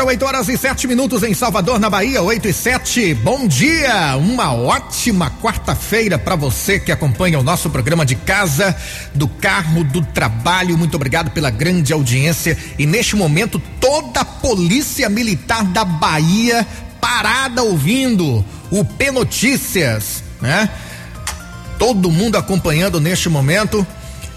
Agora 8 horas e 7 minutos em Salvador, na Bahia, 8 e 7. Bom dia! Uma ótima quarta-feira para você que acompanha o nosso programa de casa, do carro, do trabalho. Muito obrigado pela grande audiência. E neste momento, toda a Polícia Militar da Bahia parada ouvindo o P Notícias, né? Todo mundo acompanhando neste momento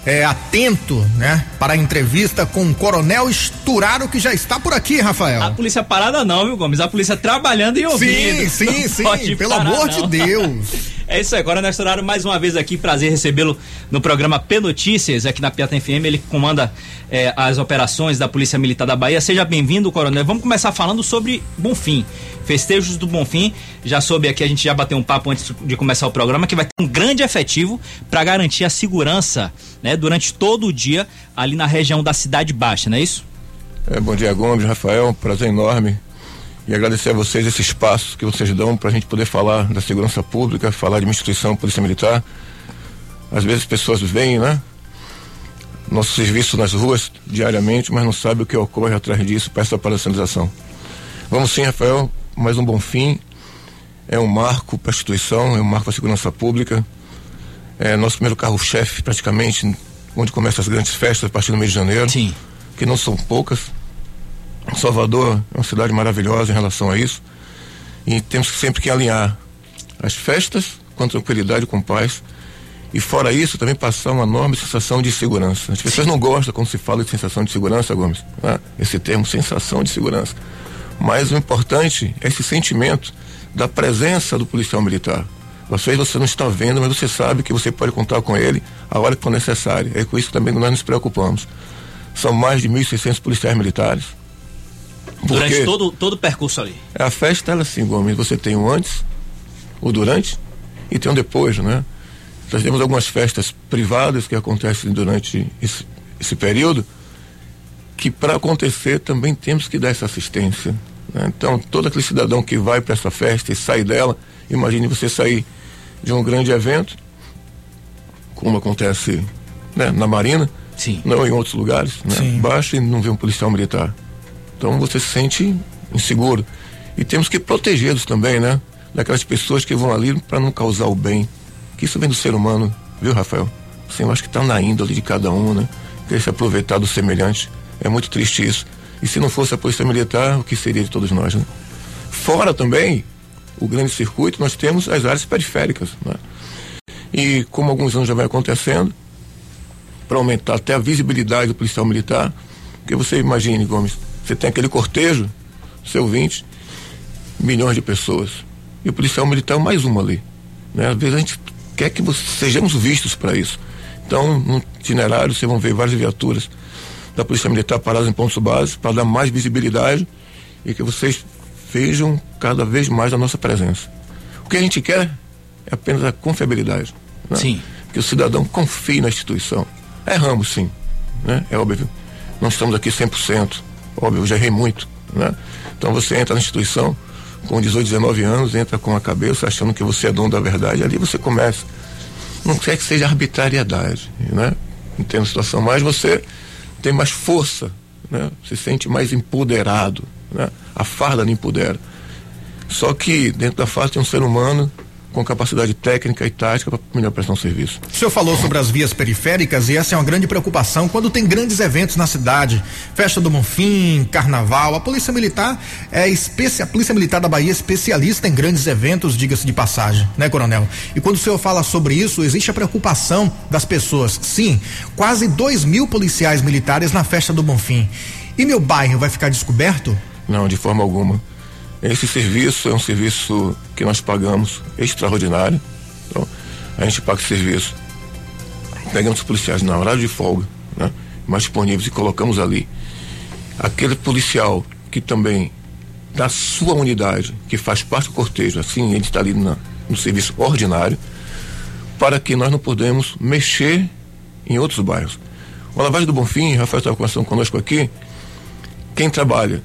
é, atento, né, para a entrevista com o Coronel Esturaro, que já está por aqui, Rafael. A polícia parada não, viu, Gomes? A polícia trabalhando e ouvindo. Sim, sim, não sim, pelo amor não. de Deus. É isso aí, Coronel Esturaro, mais uma vez aqui, prazer recebê-lo no programa P Notícias, aqui na Piata FM, ele comanda é, as operações da Polícia Militar da Bahia. Seja bem-vindo, Coronel. Vamos começar falando sobre Bonfim. Festejos do Bonfim. Já soube aqui, a gente já bateu um papo antes de começar o programa, que vai ter um grande efetivo para garantir a segurança né, durante todo o dia ali na região da Cidade Baixa, não é isso? É, bom dia, Gomes, Rafael, prazer enorme e agradecer a vocês esse espaço que vocês dão para a gente poder falar da segurança pública, falar de uma instituição Polícia Militar. Às vezes as pessoas vêm, né? Nosso serviço nas ruas diariamente, mas não sabe o que ocorre atrás disso para essa operacionalização. Vamos sim, Rafael, mais um bom fim. É um marco para a instituição, é um marco para a segurança pública. É nosso primeiro carro-chefe, praticamente, onde começam as grandes festas a partir do mês de janeiro. Sim. Que não são poucas Salvador é uma cidade maravilhosa em relação a isso. E temos sempre que alinhar as festas com tranquilidade, com paz. E fora isso, também passar uma enorme sensação de segurança. As pessoas não gostam quando se fala de sensação de segurança, Gomes. Né? Esse termo, sensação de segurança. Mas o importante é esse sentimento da presença do policial militar. Às vezes você não está vendo, mas você sabe que você pode contar com ele a hora que for necessário. É com isso que também nós nos preocupamos. São mais de 1.600 policiais militares Durante todo, todo o percurso ali. A festa, ela assim, Gomes, você tem o antes, o durante e tem o depois, né? Nós temos algumas festas privadas que acontecem durante esse, esse período, que para acontecer também temos que dar essa assistência. Né? Então, todo aquele cidadão que vai para essa festa e sai dela, imagine você sair de um grande evento, como acontece né, na Marina, Sim. não em outros lugares, né? baixa e não vê um policial militar. Então você se sente inseguro. E temos que protegê-los também, né? Daquelas pessoas que vão ali para não causar o bem. Que isso vem do ser humano, viu, Rafael? Assim, eu acho que está na índole de cada um, né? Querer se aproveitar do semelhante. É muito triste isso. E se não fosse a Polícia Militar, o que seria de todos nós, né? Fora também, o grande circuito, nós temos as áreas periféricas, né? E como alguns anos já vai acontecendo, para aumentar até a visibilidade do policial militar, porque você imagine, Gomes, você tem aquele cortejo, seu 20, milhões de pessoas. E o policial militar é mais uma ali. Né? Às vezes a gente quer que você, sejamos vistos para isso. Então, no itinerário, vocês vão ver várias viaturas da Polícia Militar paradas em pontos básicos para dar mais visibilidade e que vocês vejam cada vez mais a nossa presença. O que a gente quer é apenas a confiabilidade. Né? Sim. Que o cidadão confie na instituição. Erramos, sim. Né? É óbvio. Não estamos aqui 100%. Óbvio, eu já errei muito, né? Então você entra na instituição com 18, 19 anos, entra com a cabeça achando que você é dono da verdade, ali você começa. Não quer que seja arbitrariedade, né? Entendo a situação, mas você tem mais força, né? Se sente mais empoderado, né? A farda não empodera. Só que dentro da farda tem um ser humano com capacidade técnica e tática para melhor prestar um serviço. O senhor falou sobre as vias periféricas e essa é uma grande preocupação quando tem grandes eventos na cidade, festa do Monfim, carnaval. A Polícia Militar é especial, a Polícia Militar da Bahia é especialista em grandes eventos, diga-se de passagem, né, Coronel? E quando o senhor fala sobre isso, existe a preocupação das pessoas. Sim, quase dois mil policiais militares na festa do Bonfim. E meu bairro vai ficar descoberto? Não, de forma alguma. Esse serviço é um serviço que nós pagamos extraordinário. Então, a gente paga esse serviço. Pegamos os policiais na hora de folga, né? mais disponíveis e colocamos ali. Aquele policial que também da sua unidade, que faz parte do cortejo, assim, ele está ali na, no serviço ordinário, para que nós não podemos mexer em outros bairros. O Lavagem do Bonfim, Rafael estava conversando conosco aqui, quem trabalha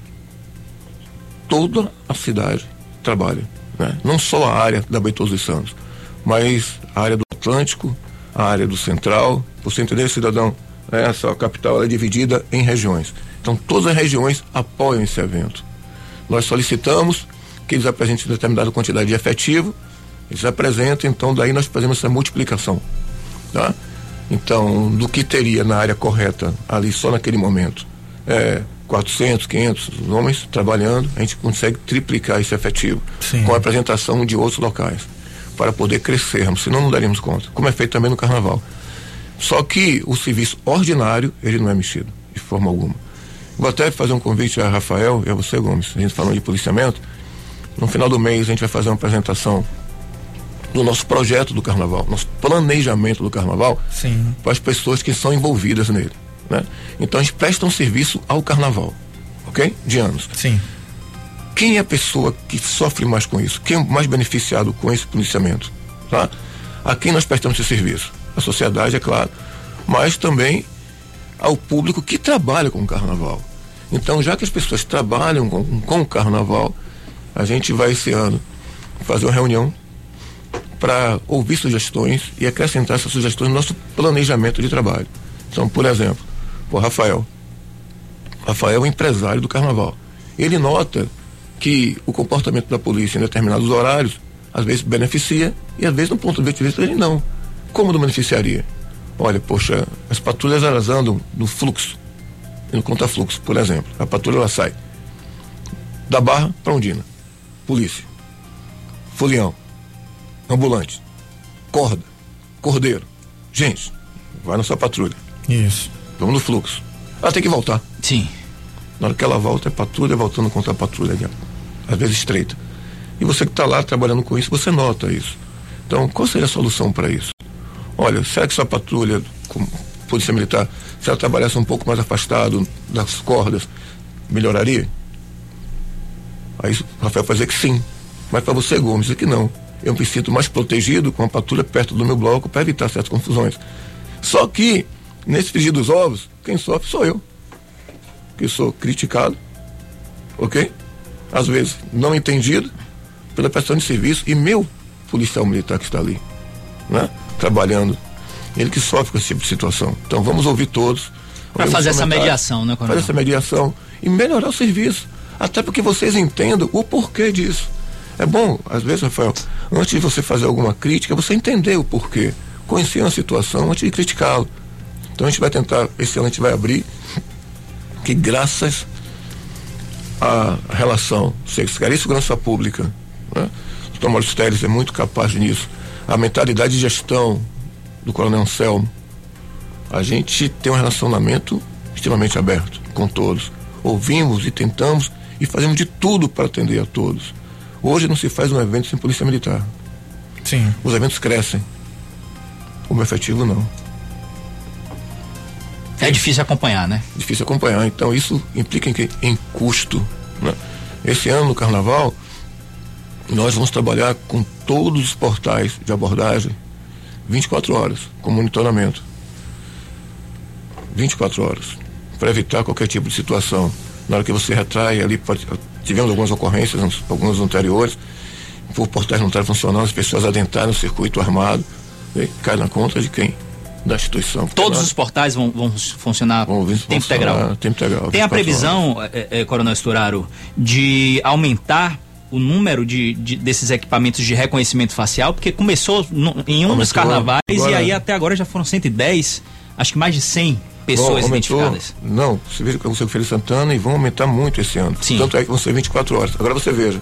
toda a cidade trabalha. Né? Não só a área da Beitoso dos Santos, mas a área do Atlântico, a área do Central. Você entender, cidadão, essa capital é dividida em regiões. Então, todas as regiões apoiam esse evento. Nós solicitamos que eles apresentem determinada quantidade de efetivo, eles apresentam, então daí nós fazemos essa multiplicação. Tá? Então, do que teria na área correta ali só naquele momento, é, 400, 500 homens trabalhando, a gente consegue triplicar esse efetivo Sim. com a apresentação de outros locais para poder crescermos, senão não daríamos conta, como é feito também no carnaval. Só que o serviço ordinário, ele não é mexido, de forma alguma. Vou até fazer um convite a Rafael e a você, Gomes, a gente falando de policiamento. No final do mês a gente vai fazer uma apresentação do nosso projeto do carnaval, nosso planejamento do carnaval para as pessoas que são envolvidas nele. Né? Então a gente presta um serviço ao carnaval, ok? De anos. Sim. Quem é a pessoa que sofre mais com isso? Quem é mais beneficiado com esse policiamento? Tá? A quem nós prestamos esse serviço? A sociedade, é claro, mas também ao público que trabalha com o carnaval. Então, já que as pessoas trabalham com, com o carnaval, a gente vai esse ano fazer uma reunião para ouvir sugestões e acrescentar essas sugestões no nosso planejamento de trabalho. Então, por exemplo, Rafael. Rafael é um empresário do carnaval. Ele nota que o comportamento da polícia em determinados horários às vezes beneficia e às vezes, no ponto de vista dele, não. Como não beneficiaria? Olha, poxa, as patrulhas elas andam no fluxo, no conta-fluxo, por exemplo. A patrulha ela sai da Barra para Ondina. Polícia. Folião. Ambulante. Corda. Cordeiro. Gente, vai na sua patrulha. Isso. Vamos no fluxo. Ela tem que voltar. Sim. Na hora que ela volta, é patrulha voltando contra a patrulha, às vezes estreita. E você que está lá trabalhando com isso, você nota isso. Então, qual seria a solução para isso? Olha, será que sua patrulha, com polícia militar, se ela trabalhasse um pouco mais afastado das cordas, melhoraria? Aí o Rafael vai dizer que sim. Mas para você, Gomes, dizer que não. Eu me sinto mais protegido com a patrulha perto do meu bloco para evitar certas confusões. Só que, nesse frigir dos ovos, quem sofre sou eu. Que sou criticado, ok? Às vezes não entendido pela prestação de serviço e meu policial militar que está ali, né? Trabalhando. Ele que sofre com esse tipo de situação. Então vamos ouvir todos. Para fazer essa mediação, né, Coronel? Fazer essa mediação e melhorar o serviço. Até porque vocês entendam o porquê disso. É bom, às vezes, Rafael, antes de você fazer alguma crítica, você entender o porquê conhecer uma situação antes de criticá-lo. Então a gente vai tentar, esse ano a gente vai abrir que graças à relação Secretaria de Segurança Pública, né? o doutor Maurício Teles é muito capaz nisso, a mentalidade de gestão do Coronel Anselmo, a gente tem um relacionamento extremamente aberto com todos. Ouvimos e tentamos e fazemos de tudo para atender a todos. Hoje não se faz um evento sem polícia militar. Sim. Os eventos crescem o meu efetivo não. É difícil acompanhar, né? Difícil acompanhar. Então isso implica em, em custo. Né? Esse ano no carnaval, nós vamos trabalhar com todos os portais de abordagem 24 horas, com monitoramento. 24 horas. Para evitar qualquer tipo de situação. Na hora que você retrai ali, tivemos algumas ocorrências, algumas anteriores, por portais não estarem funcionando, as pessoas adentraram no circuito armado cai na conta de quem? Da instituição. Todos os portais vão, vão funcionar vão tempo integral. Tempo integral. Tem a previsão, é, é, Coronel Esturaro, de aumentar o número de, de, desses equipamentos de reconhecimento facial, porque começou no, em um dos carnavais agora, e aí até agora já foram 110, acho que mais de 100 pessoas bom, identificadas. Não, você veja com o seu Feira Santana e vão aumentar muito esse ano. Sim. Tanto é que vão ser 24 horas. Agora você veja,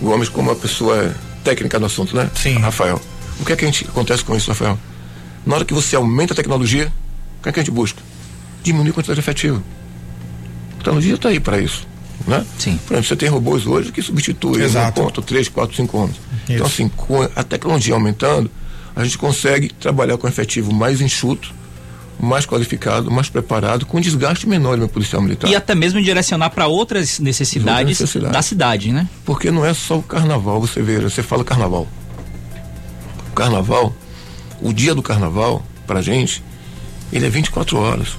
o Gomes como uma pessoa técnica no assunto, né? Sim. Rafael. O que é que a gente acontece com isso, Rafael? Na hora que você aumenta a tecnologia, o que é que a gente busca? Diminuir a quantidade efetiva. A tecnologia está aí para isso. Né? Sim. Por exemplo, você tem robôs hoje que substituem Exato. um ponto, três, quatro, cinco homens. Então, assim, com a tecnologia aumentando, a gente consegue trabalhar com um efetivo mais enxuto, mais qualificado, mais preparado, com desgaste menor no policial militar. E até mesmo direcionar para outras necessidades, outras necessidades da cidade, né? Porque não é só o carnaval, você vê, você fala carnaval carnaval, o dia do carnaval, pra gente, ele é 24 horas.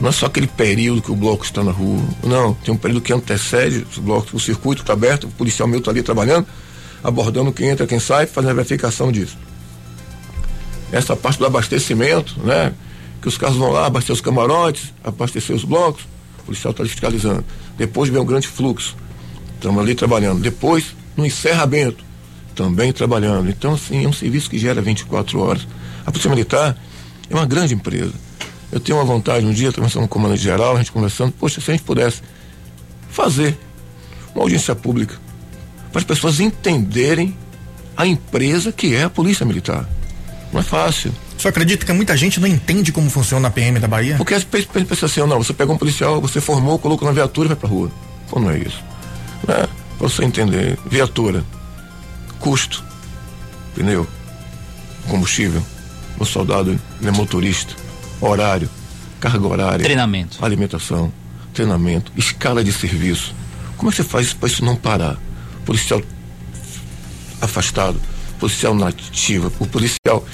Não é só aquele período que o bloco está na rua. Não, tem um período que antecede os blocos, o circuito está aberto, o policial meu está ali trabalhando, abordando quem entra, quem sai, fazendo a verificação disso. Essa parte do abastecimento, né? Que os carros vão lá abastecer os camarotes, abastecer os blocos. policial está fiscalizando. Depois vem o grande fluxo, estamos ali trabalhando. Depois, no encerramento, também trabalhando. Então, assim, é um serviço que gera 24 horas. A Polícia Militar é uma grande empresa. Eu tenho uma vontade, um dia, conversando com o comandante geral, a gente conversando, poxa, se a gente pudesse fazer uma audiência pública para as pessoas entenderem a empresa que é a Polícia Militar. Não é fácil. Você acredita que muita gente não entende como funciona a PM da Bahia? Porque as pessoas pensam assim, não, você pega um policial, você formou, colocou na viatura e vai pra rua. Pô, não é isso. Né? Pra você entender, viatura, custo, pneu, combustível, o soldado ele é motorista, horário, carga horária, treinamento, alimentação, treinamento, escala de serviço. Como é que você faz isso para isso não parar? Policial afastado, policial nativa, o policial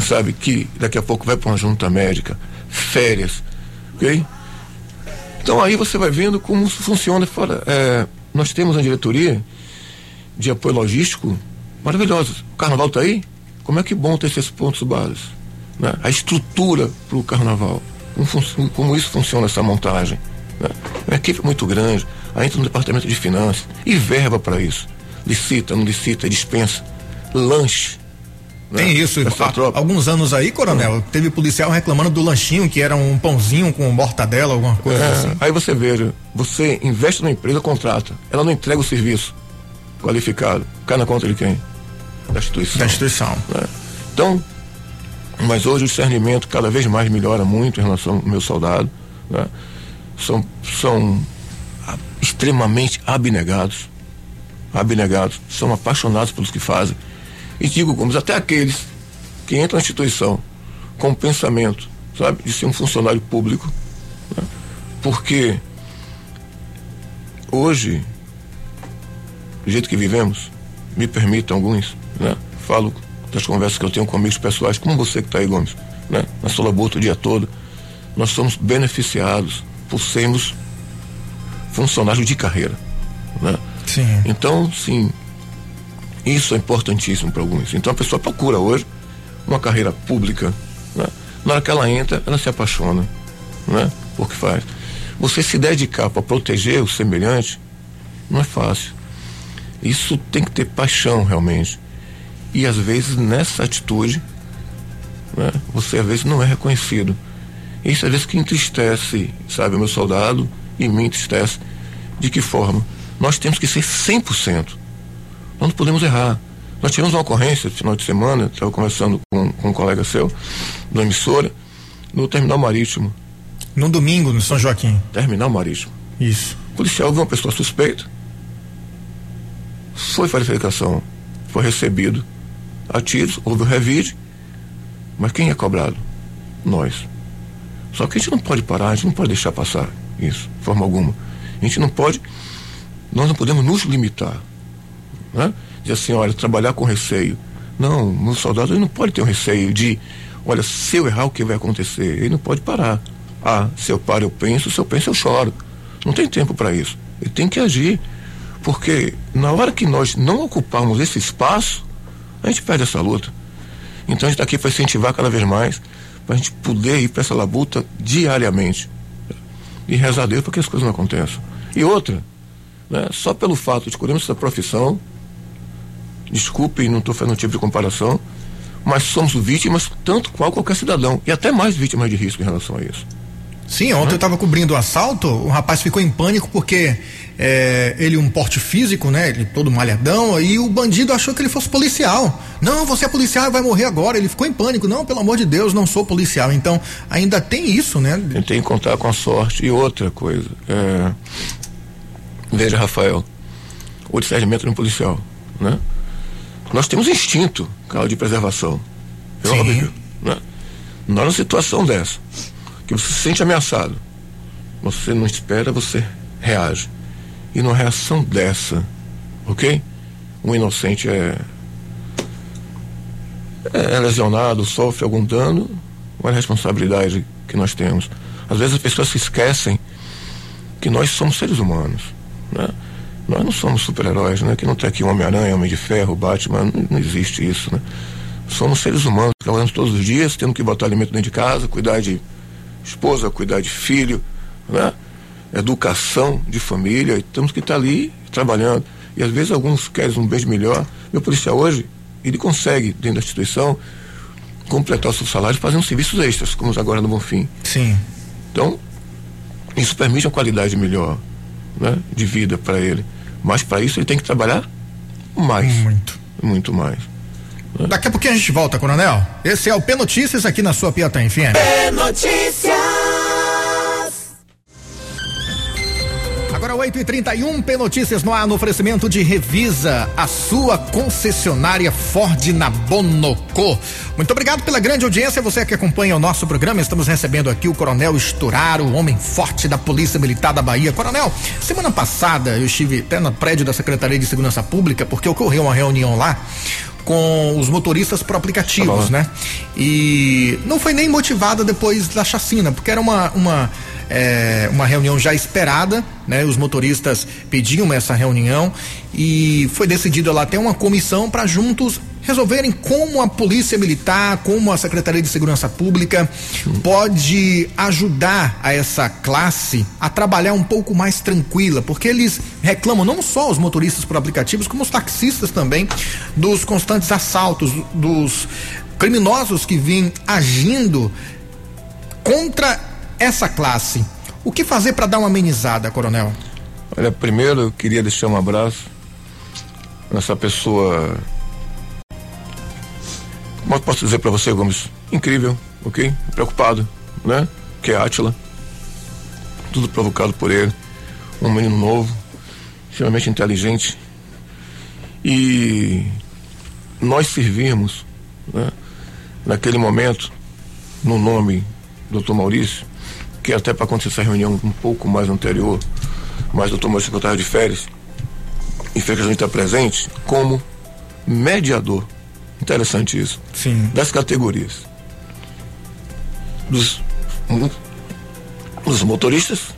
sabe, que daqui a pouco vai para uma junta médica, férias, ok? Então aí você vai vendo como funciona fora. É, nós temos uma diretoria de apoio logístico maravilhosa. O carnaval está aí? Como é que bom ter esses pontos básicos? Né? A estrutura para o carnaval. Como, como, isso funciona, essa montagem. Né? Uma equipe muito grande. Aí entra no departamento de finanças e verba para isso. Licita, não licita, dispensa. Lanche né? Tem isso. Há, alguns anos aí, coronel, teve policial reclamando do lanchinho, que era um pãozinho com mortadela, alguma coisa é, assim. Aí você veja, você investe na empresa, contrata. Ela não entrega o serviço qualificado. Cai na conta de quem? Da instituição. Da instituição. Né? Então, mas hoje o discernimento cada vez mais melhora muito em relação ao meu soldado. Né? São, são extremamente abnegados. Abnegados. São apaixonados pelos que fazem e digo, Gomes, até aqueles que entram na instituição com o pensamento, sabe, de ser um funcionário público, né? porque hoje, do jeito que vivemos, me permitam alguns, né? Falo das conversas que eu tenho com amigos pessoais, como você que está aí, Gomes, né? Na sua labuta o dia todo, nós somos beneficiados por sermos funcionários de carreira, né? Sim. Então, sim, isso é importantíssimo para alguns. Então a pessoa procura hoje uma carreira pública. Né? Na hora que ela entra, ela se apaixona né? por que faz. Você se dedicar para proteger o semelhante não é fácil. Isso tem que ter paixão realmente. E às vezes nessa atitude, né, você às vezes não é reconhecido. Isso às vezes que entristece, sabe, o meu soldado e me entristece. De que forma? Nós temos que ser 100%. Nós não podemos errar. Nós tivemos uma ocorrência no final de semana, estava conversando com, com um colega seu, da emissora, no terminal marítimo. No domingo, no São Joaquim. Terminal marítimo. Isso. O policial viu uma pessoa suspeita. Foi verificação. Foi recebido a tiros, houve o revide. Mas quem é cobrado? Nós. Só que a gente não pode parar, a gente não pode deixar passar isso, de forma alguma. A gente não pode, nós não podemos nos limitar né? Dizer assim, olha, trabalhar com receio. Não, o soldado ele não pode ter um receio de, olha, se eu errar, o que vai acontecer? Ele não pode parar. Ah, se eu paro, eu penso, se eu penso, eu choro. Não tem tempo para isso. Ele tem que agir. Porque na hora que nós não ocuparmos esse espaço, a gente perde essa luta. Então a gente está aqui para incentivar cada vez mais, para a gente poder ir para essa labuta diariamente. E rezar a Deus para que as coisas não aconteçam. E outra, né, só pelo fato de escolhermos essa profissão, desculpe, não estou fazendo tipo de comparação, mas somos vítimas tanto qual qualquer cidadão, e até mais vítimas de risco em relação a isso. Sim, ontem eu estava cobrindo o assalto, o rapaz ficou em pânico porque é, ele um porte físico, né? Ele todo malhadão, e o bandido achou que ele fosse policial. Não, você é policial e vai morrer agora. Ele ficou em pânico. Não, pelo amor de Deus, não sou policial. Então, ainda tem isso, né? Tem que contar com a sorte. E outra coisa, é... veja, Rafael, o discernimento no policial, né? Nós temos instinto, cara, de preservação. É Sim. óbvio. Né? Numa situação dessa, que você se sente ameaçado, você não espera, você reage. E numa reação dessa, ok? Um inocente é, é lesionado, sofre algum dano, qual é a responsabilidade que nós temos? Às vezes as pessoas se esquecem que nós somos seres humanos. Né? Nós não somos super-heróis, né? Que não tem aqui um Homem-Aranha, Homem de Ferro, Batman, não, não, existe isso, né? Somos seres humanos, trabalhando todos os dias, tendo que botar alimento dentro de casa, cuidar de esposa, cuidar de filho, né? educação de família, e temos que estar ali trabalhando. E às vezes alguns querem um beijo melhor. Meu policial hoje, ele consegue, dentro da instituição, completar o seu salário fazendo serviços extras, como agora no Bonfim. Sim. Então, isso permite uma qualidade melhor né, de vida para ele. Mas para isso ele tem que trabalhar mais. Muito. Muito mais. Né? Daqui a pouquinho a gente volta, Coronel. Esse é o P Notícias aqui na sua Piatã FM. P Notícias. Agora 8 e 31 P Notícias no ar no oferecimento de Revisa, a sua concessionária Ford na Bonocô. Muito obrigado pela grande audiência, você que acompanha o nosso programa. Estamos recebendo aqui o Coronel Esturaro, homem forte da Polícia Militar da Bahia. Coronel, semana passada eu estive até no prédio da Secretaria de Segurança Pública porque ocorreu uma reunião lá com os motoristas por aplicativos, tá né? E não foi nem motivada depois da chacina, porque era uma, uma é, uma reunião já esperada, né? Os motoristas pediam essa reunião e foi decidido lá ter uma comissão para juntos resolverem como a Polícia Militar, como a Secretaria de Segurança Pública pode ajudar a essa classe a trabalhar um pouco mais tranquila, porque eles reclamam não só os motoristas por aplicativos, como os taxistas também dos constantes assaltos, dos criminosos que vêm agindo contra essa classe. O que fazer para dar uma amenizada, coronel? Olha, primeiro eu queria deixar um abraço nessa pessoa. Como eu posso dizer para você, Gomes? Incrível, ok? Preocupado, né? Que é Átila. Tudo provocado por ele. Um menino novo, extremamente inteligente. E nós servimos, né? naquele momento, no nome do Dr. Maurício, que até para acontecer essa reunião um pouco mais anterior, mas o doutor Maurício secretário de férias, e fez a gente estar presente como mediador. Interessante isso. Sim. Das categorias. Dos, dos motoristas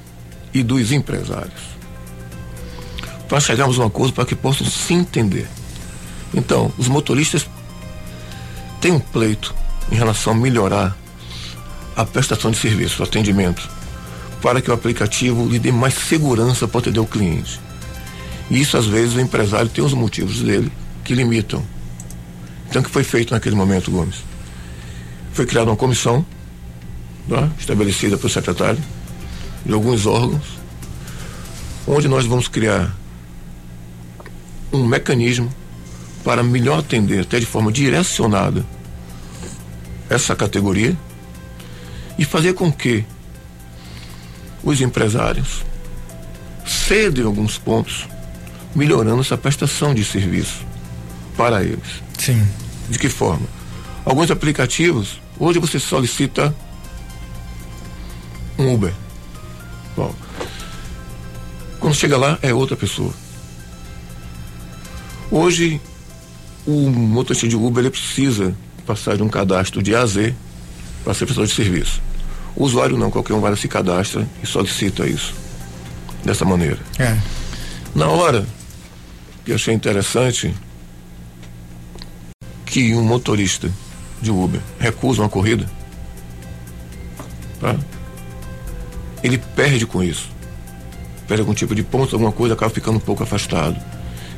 e dos empresários. Para chegarmos a um acordo para que possam se entender. Então, os motoristas têm um pleito em relação a melhorar a prestação de serviço, o atendimento, para que o aplicativo lhe dê mais segurança para atender o cliente. E isso, às vezes, o empresário tem os motivos dele que limitam. Então, o que foi feito naquele momento, Gomes? Foi criada uma comissão, tá? estabelecida pelo secretário, de alguns órgãos, onde nós vamos criar um mecanismo para melhor atender, até de forma direcionada, essa categoria e fazer com que os empresários cedem alguns pontos, melhorando essa prestação de serviço para eles. Sim. De que forma? Alguns aplicativos, hoje você solicita um Uber. Bom, quando chega lá é outra pessoa. Hoje o motorista de Uber ele precisa passar de um cadastro de A a Z para ser prestador de serviço. O usuário não, qualquer um vai se cadastra e solicita isso. Dessa maneira. É. Na hora que eu achei interessante que um motorista de Uber recusa uma corrida, tá? ele perde com isso. Perde algum tipo de ponto, alguma coisa, acaba ficando um pouco afastado.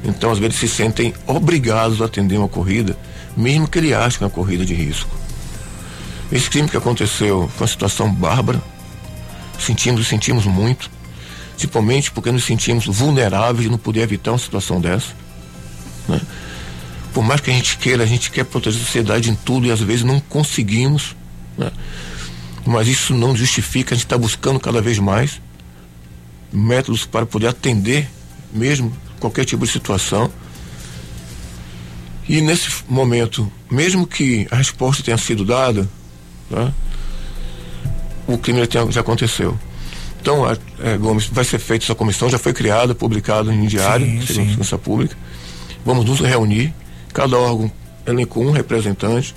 Então, às vezes, se sentem obrigados a atender uma corrida, mesmo que ele ache que é uma corrida de risco. Esse crime que aconteceu foi uma situação bárbara. Sentimos, sentimos muito. Principalmente porque nos sentimos vulneráveis de não poder evitar uma situação dessa. Né? Por mais que a gente queira, a gente quer proteger a sociedade em tudo e às vezes não conseguimos. Né? Mas isso não justifica, a gente está buscando cada vez mais métodos para poder atender mesmo qualquer tipo de situação. E nesse momento, mesmo que a resposta tenha sido dada, Tá? O crime já aconteceu. Então, a, é, Gomes, vai ser feita essa comissão, já foi criada, publicada em diário, sim, segurança pública. Vamos nos reunir, cada órgão elencou um representante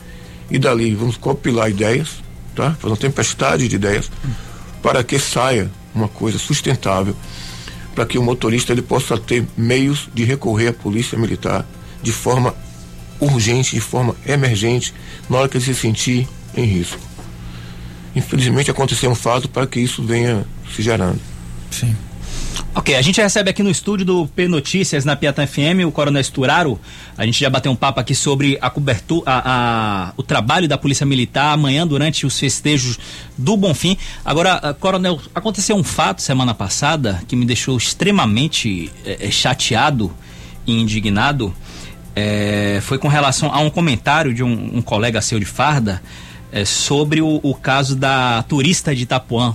e dali vamos compilar ideias, tá? Fazer uma tempestade de ideias para que saia uma coisa sustentável, para que o motorista ele possa ter meios de recorrer à polícia militar de forma urgente, de forma emergente, na hora que ele se sentir em risco. Infelizmente aconteceu um fato para que isso venha se gerando. Sim. Ok, a gente recebe aqui no estúdio do P Notícias na Piatã FM o Coronel Esturaro. A gente já bateu um papo aqui sobre a cobertura, a, a, o trabalho da Polícia Militar amanhã durante os festejos do Bonfim. Agora, Coronel, aconteceu um fato semana passada que me deixou extremamente é, chateado e indignado. É, foi com relação a um comentário de um, um colega seu de farda é, sobre o, o caso da turista de Itapuã,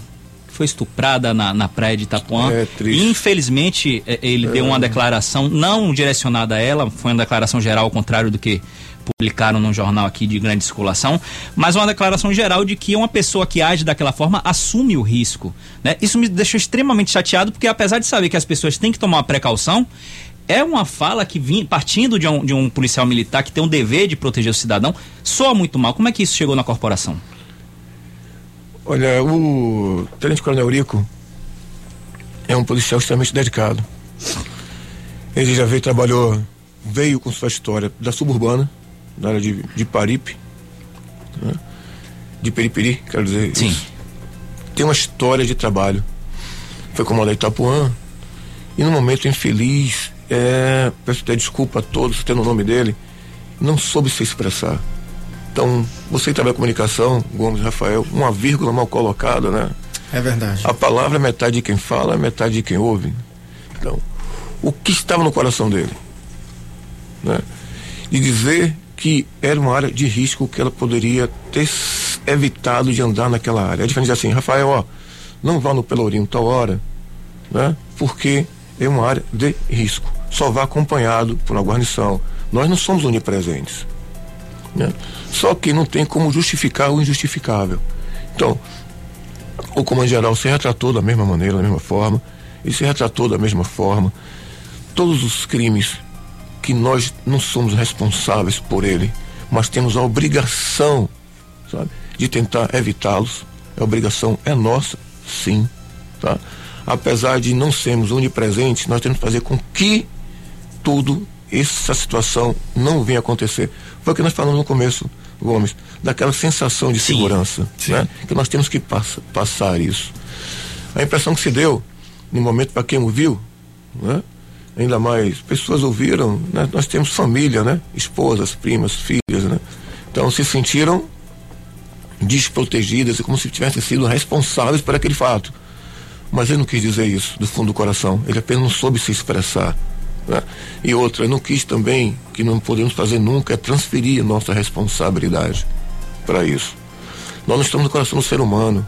foi estuprada na, na praia de Itapuã. É, triste. Infelizmente, é, ele é. deu uma declaração não direcionada a ela, foi uma declaração geral, ao contrário do que publicaram num jornal aqui de grande circulação, mas uma declaração geral de que uma pessoa que age daquela forma assume o risco. Né? Isso me deixou extremamente chateado, porque apesar de saber que as pessoas têm que tomar uma precaução, é uma fala que vinha partindo de um, de um policial militar que tem um dever de proteger o cidadão, soa muito mal. Como é que isso chegou na corporação? Olha, o Tenente Coronel Rico é um policial extremamente dedicado. Ele já veio, trabalhou, veio com sua história da suburbana, da área de, de Paripe, né? de Periperi, quero dizer. Sim. Isso. Tem uma história de trabalho. Foi comandante Itapuã, e num momento infeliz, é, peço até desculpa a todos, tendo o nome dele, não soube se expressar. Então, você que trabalha comunicação, Gomes Rafael, uma vírgula mal colocada, né? É verdade. A palavra é metade de quem fala, é metade de quem ouve. Então, o que estava no coração dele? Né? De dizer que era uma área de risco que ela poderia ter evitado de andar naquela área. É diferente assim, Rafael, ó, não vá no Pelourinho tal hora, né? Porque é uma área de risco. Só vá acompanhado por uma guarnição. Nós não somos onipresentes. Né? Só que não tem como justificar o injustificável. Então, o comando-geral se retratou da mesma maneira, da mesma forma, e se retratou da mesma forma. Todos os crimes que nós não somos responsáveis por ele, mas temos a obrigação, sabe, de tentar evitá-los. A obrigação é nossa, sim, tá? Apesar de não sermos onipresentes, nós temos que fazer com que tudo essa situação não venha acontecer. Foi o que nós falamos no começo, Gomes, daquela sensação de sim, segurança, sim. Né? Que nós temos que pass passar isso. A impressão que se deu no momento para quem ouviu, né? Ainda mais pessoas ouviram, né? Nós temos família, né? Esposas, primas, filhas, né? Então se sentiram desprotegidas e como se tivessem sido responsáveis por aquele fato. Mas ele não quis dizer isso do fundo do coração. Ele apenas não soube se expressar. Né? E outra, não quis também, que não podemos fazer nunca, é transferir nossa responsabilidade para isso. Nós não estamos no coração do ser humano.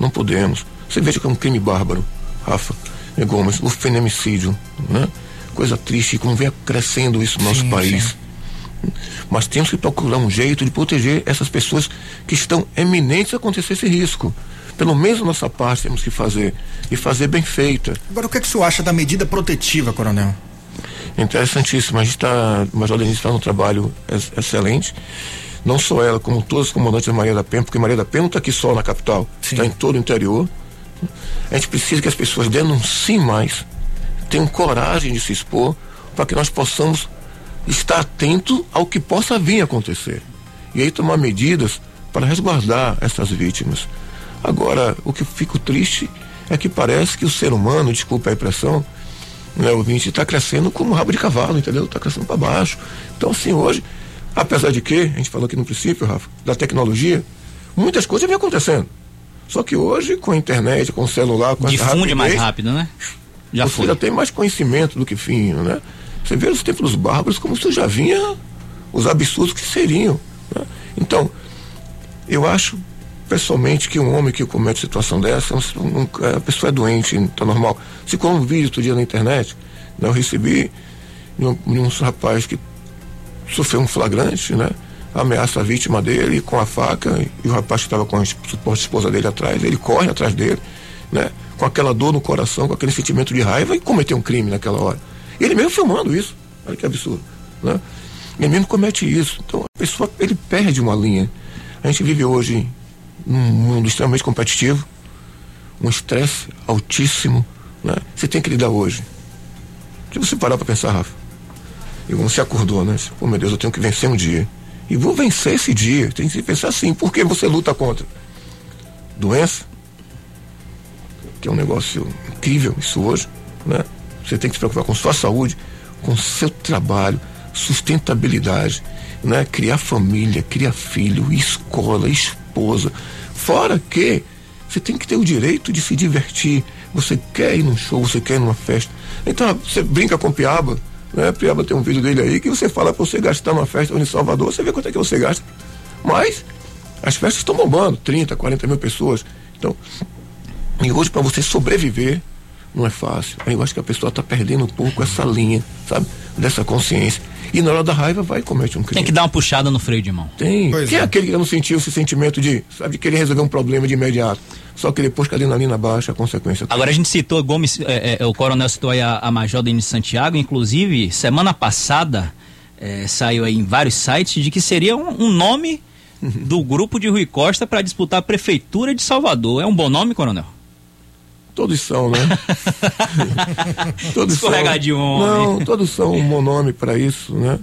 Não podemos. Você veja que é um crime bárbaro, Rafa e Gomes, o feminicídio, né? Coisa triste, como vem crescendo isso no nosso sim, país. Sim. Mas temos que procurar um jeito de proteger essas pessoas que estão eminentes a acontecer esse risco. Pelo menos a nossa parte temos que fazer. E fazer bem feita. Agora, o que, é que o senhor acha da medida protetiva, coronel? Interessantíssimo. A gente está, Major Denise está num trabalho excelente. Não só ela, como todos os comandantes da Maria da Penha, porque Maria da Penha não está aqui só na capital, está em todo o interior. A gente precisa que as pessoas denunciem mais, tenham coragem de se expor, para que nós possamos estar atento ao que possa vir a acontecer. E aí tomar medidas para resguardar essas vítimas. Agora, o que fico triste é que parece que o ser humano, desculpa a impressão, né, o ouvinte está crescendo como um rabo de cavalo, entendeu? Está crescendo para baixo. Então, assim, hoje, apesar de que, a gente falou aqui no princípio, Rafa, da tecnologia, muitas coisas vêm acontecendo. Só que hoje, com a internet, com o celular, com Difunde rapidez, mais rápido, né? Já você foi. já tem mais conhecimento do que fino, né? Você vê os tempos bárbaros como isso já vinha, os absurdos que seriam. Né? Então, eu acho pessoalmente que um homem que comete situação dessa, um, a pessoa é doente, tá normal. Se como um vídeo outro dia na internet, né, eu recebi de um, de um rapaz que sofreu um flagrante, né? Ameaça a vítima dele com a faca e o rapaz que estava com a esposa dele atrás, ele corre atrás dele, né? Com aquela dor no coração, com aquele sentimento de raiva e cometeu um crime naquela hora. Ele mesmo filmando isso. Olha que absurdo, né? Ele mesmo comete isso. Então a pessoa, ele perde uma linha. A gente vive hoje num mundo extremamente competitivo, um estresse altíssimo, né? Você tem que lidar hoje. Se você parar para pensar, Rafa, e você acordou, né? Pô, meu Deus, eu tenho que vencer um dia. E vou vencer esse dia. Tem que pensar assim, por que você luta contra? Doença? que é um negócio incrível isso hoje, né? Você tem que se preocupar com sua saúde, com seu trabalho, sustentabilidade, né? Criar família, criar filho, escola. Fora que você tem que ter o direito de se divertir. Você quer ir num show, você quer ir numa festa. Então, você brinca com Piaba, né? Piaba tem um vídeo dele aí que você fala para você gastar numa festa em Salvador, você vê quanto é que você gasta. Mas as festas estão bombando, 30, 40 mil pessoas. Então, e hoje para você sobreviver não é fácil. Eu acho que a pessoa está perdendo um pouco essa linha, sabe? Dessa consciência. E na hora da raiva vai e comete um crime. Tem que dar uma puxada no freio de mão. Tem. Pois Quem é. é aquele que não sentiu esse sentimento de, sabe, de querer resolver um problema de imediato? Só que depois que a adrenalina baixa, a consequência. Agora a gente citou, Gomes, é, é, o coronel citou aí a, a Major Denis Santiago, inclusive, semana passada é, saiu aí em vários sites de que seria um, um nome uhum. do grupo de Rui Costa para disputar a prefeitura de Salvador. É um bom nome, coronel? Todos são, né? todos são. Não, todos são um bom nome para isso, né?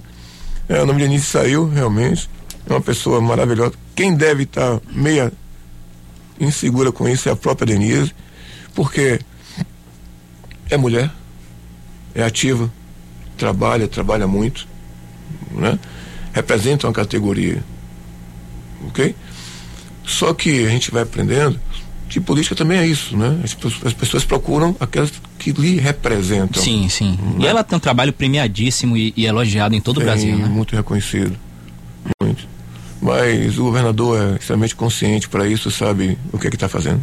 É, o nome de Anice saiu, realmente. É uma pessoa maravilhosa. Quem deve estar tá meia insegura com isso é a própria Denise, porque é mulher, é ativa, trabalha, trabalha muito, né? Representa uma categoria, ok? Só que a gente vai aprendendo que política também é isso, né? As, as pessoas procuram aquelas que lhe representam. Sim, sim. Né? E ela tem um trabalho premiadíssimo e, e elogiado em todo Sim, o Brasil, né? Muito reconhecido. Muito. Mas o governador é extremamente consciente para isso, sabe o que é que está fazendo.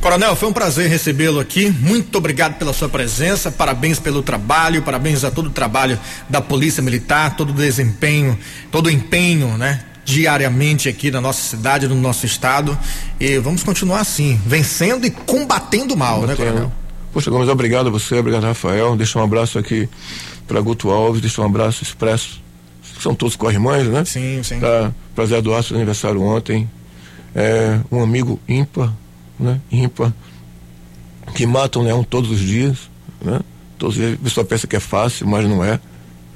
Coronel, foi um prazer recebê-lo aqui. Muito obrigado pela sua presença. Parabéns pelo trabalho, parabéns a todo o trabalho da Polícia Militar, todo o desempenho, todo o empenho, né? Diariamente aqui na nossa cidade, no nosso estado. E vamos continuar assim, vencendo e combatendo o mal, né, combatendo. né, Coronel? Poxa, Gomes, obrigado a você, obrigado, Rafael. Deixa um abraço aqui para Guto Alves, deixa um abraço expresso. São todos corrimães, né? Sim, sim. Para Zé Duarte, aniversário ontem. É, um amigo ímpar, né? Ímpar, que mata um leão todos os dias, né? Todos os dias a pessoa pensa que é fácil, mas não é.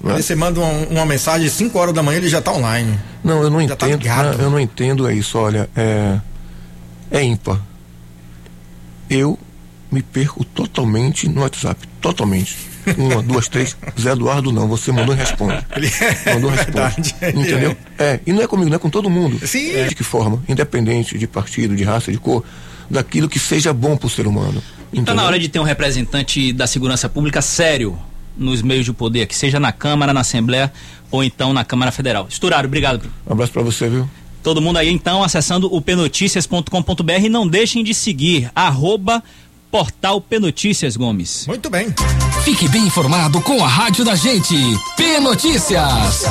Né? Aí você manda uma, uma mensagem 5 horas da manhã ele já está online. Não, eu não já tá entendo. Tá não, eu não entendo isso. Olha, é, é ímpar. Eu me perco totalmente no WhatsApp. Totalmente. Uma, duas, três. Zé Eduardo não. Você mandou e responde. Ele é, mandou e responde. Entendeu? É. é. E não é comigo, não é com todo mundo. Sim. É. De que forma? Independente de partido, de raça, de cor, daquilo que seja bom para o ser humano. Está na hora de ter um representante da segurança pública sério nos meios de poder, que seja na Câmara, na Assembleia ou então na Câmara Federal. Esturário, obrigado. Um abraço para você, viu? Todo mundo aí então acessando o penoticias.com.br e não deixem de seguir arroba portal Penotícias Gomes. Muito bem. Fique bem informado com a rádio da gente. P Notícias.